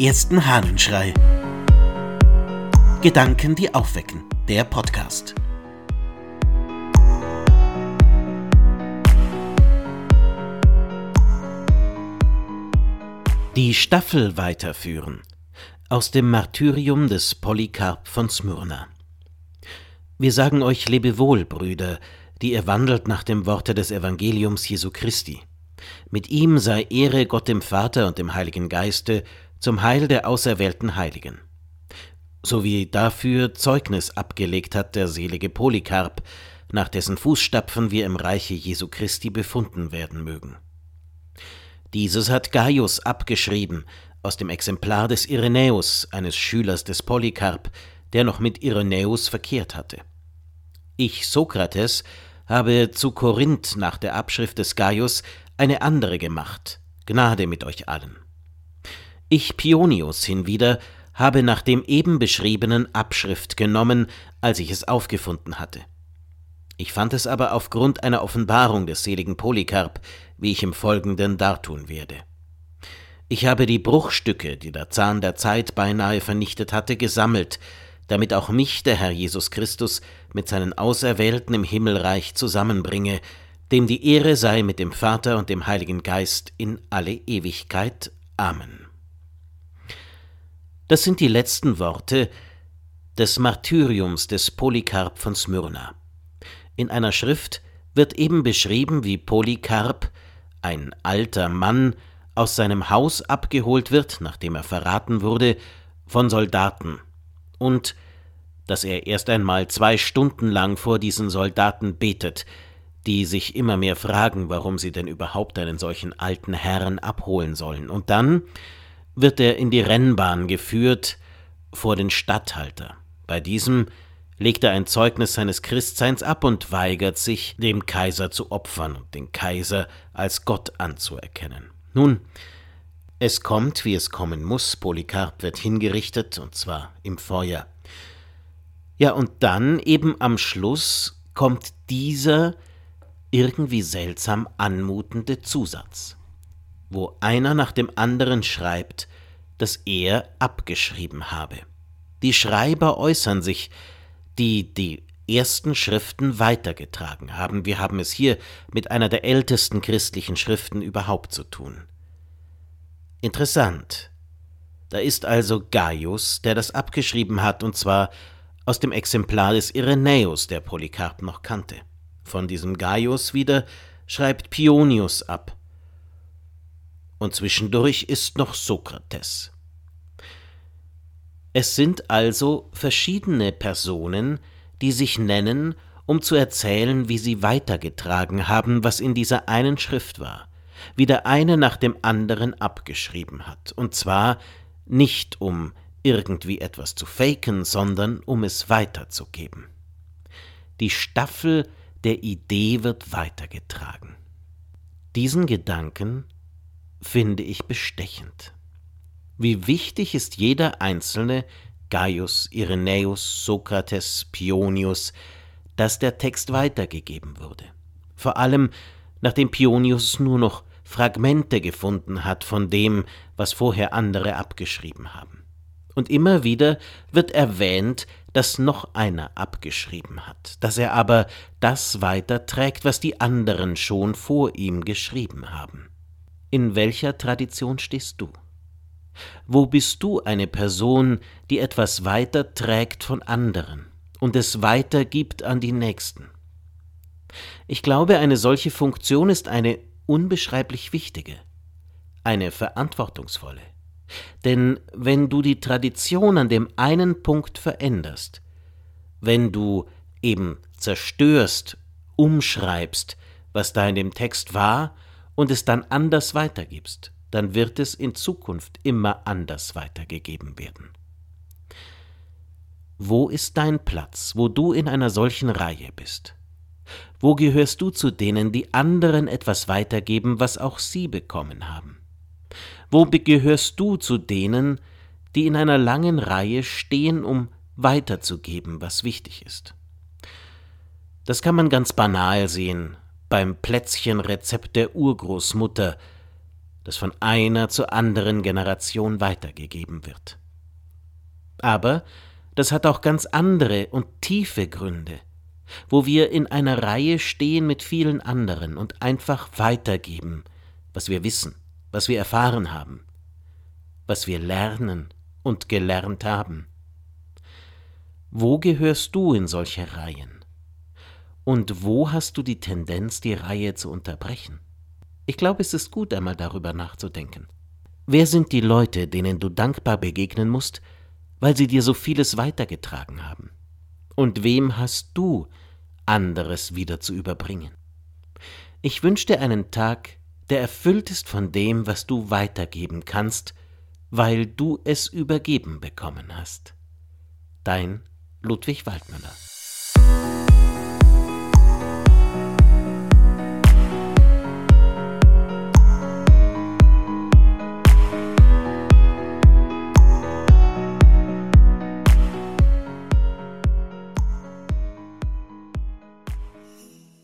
ersten Hahnenschrei. Gedanken, die aufwecken. Der Podcast. Die Staffel weiterführen. Aus dem Martyrium des Polycarp von Smyrna. Wir sagen euch Lebewohl, Brüder, die ihr wandelt nach dem Worte des Evangeliums Jesu Christi. Mit ihm sei Ehre Gott dem Vater und dem Heiligen Geiste zum Heil der auserwählten Heiligen. So wie dafür Zeugnis abgelegt hat der selige Polycarp, nach dessen Fußstapfen wir im Reiche Jesu Christi befunden werden mögen. Dieses hat Gaius abgeschrieben aus dem Exemplar des Irenäus, eines Schülers des Polycarp, der noch mit Irenäus verkehrt hatte. Ich, Sokrates, habe zu Korinth nach der Abschrift des Gaius eine andere gemacht. Gnade mit euch allen. Ich, Pionius, hinwieder, habe nach dem eben beschriebenen Abschrift genommen, als ich es aufgefunden hatte. Ich fand es aber aufgrund einer Offenbarung des seligen Polycarp, wie ich im Folgenden dartun werde. Ich habe die Bruchstücke, die der Zahn der Zeit beinahe vernichtet hatte, gesammelt, damit auch mich der Herr Jesus Christus mit seinen Auserwählten im Himmelreich zusammenbringe, dem die Ehre sei mit dem Vater und dem Heiligen Geist in alle Ewigkeit. Amen. Das sind die letzten Worte des Martyriums des Polycarp von Smyrna. In einer Schrift wird eben beschrieben, wie Polycarp, ein alter Mann, aus seinem Haus abgeholt wird, nachdem er verraten wurde, von Soldaten und dass er erst einmal zwei Stunden lang vor diesen Soldaten betet, die sich immer mehr fragen, warum sie denn überhaupt einen solchen alten Herrn abholen sollen. Und dann wird er in die Rennbahn geführt vor den Statthalter. Bei diesem legt er ein Zeugnis seines Christseins ab und weigert sich, dem Kaiser zu opfern und den Kaiser als Gott anzuerkennen. Nun, es kommt, wie es kommen muss, Polycarp wird hingerichtet, und zwar im Feuer. Ja, und dann eben am Schluss kommt dieser irgendwie seltsam anmutende Zusatz, wo einer nach dem anderen schreibt, dass er abgeschrieben habe. Die Schreiber äußern sich, die die ersten Schriften weitergetragen haben. Wir haben es hier mit einer der ältesten christlichen Schriften überhaupt zu tun. Interessant. Da ist also Gaius, der das abgeschrieben hat, und zwar aus dem Exemplar des Irenäus, der Polycarp noch kannte. Von diesem Gaius wieder schreibt Pionius ab. Und zwischendurch ist noch Sokrates. Es sind also verschiedene Personen, die sich nennen, um zu erzählen, wie sie weitergetragen haben, was in dieser einen Schrift war, wie der eine nach dem anderen abgeschrieben hat, und zwar nicht um irgendwie etwas zu faken, sondern um es weiterzugeben. Die Staffel der Idee wird weitergetragen. Diesen Gedanken finde ich bestechend. Wie wichtig ist jeder einzelne Gaius, Irenäus, Sokrates, Pionius, dass der Text weitergegeben wurde. Vor allem, nachdem Pionius nur noch Fragmente gefunden hat von dem, was vorher andere abgeschrieben haben. Und immer wieder wird erwähnt, dass noch einer abgeschrieben hat, dass er aber das weiterträgt, was die anderen schon vor ihm geschrieben haben. In welcher Tradition stehst du? Wo bist du eine Person, die etwas weiterträgt von anderen und es weitergibt an die Nächsten? Ich glaube, eine solche Funktion ist eine unbeschreiblich wichtige, eine verantwortungsvolle. Denn wenn du die Tradition an dem einen Punkt veränderst, wenn du eben zerstörst, umschreibst, was da in dem Text war, und es dann anders weitergibst, dann wird es in Zukunft immer anders weitergegeben werden. Wo ist dein Platz, wo du in einer solchen Reihe bist? Wo gehörst du zu denen, die anderen etwas weitergeben, was auch sie bekommen haben? Wo gehörst du zu denen, die in einer langen Reihe stehen, um weiterzugeben, was wichtig ist? Das kann man ganz banal sehen beim Plätzchenrezept der Urgroßmutter, das von einer zur anderen Generation weitergegeben wird. Aber das hat auch ganz andere und tiefe Gründe, wo wir in einer Reihe stehen mit vielen anderen und einfach weitergeben, was wir wissen, was wir erfahren haben, was wir lernen und gelernt haben. Wo gehörst du in solche Reihen? Und wo hast du die Tendenz, die Reihe zu unterbrechen? Ich glaube, es ist gut, einmal darüber nachzudenken. Wer sind die Leute, denen du dankbar begegnen musst, weil sie dir so vieles weitergetragen haben? Und wem hast du anderes wieder zu überbringen? Ich wünsche dir einen Tag, der erfüllt ist von dem, was du weitergeben kannst, weil du es übergeben bekommen hast. Dein Ludwig Waldmüller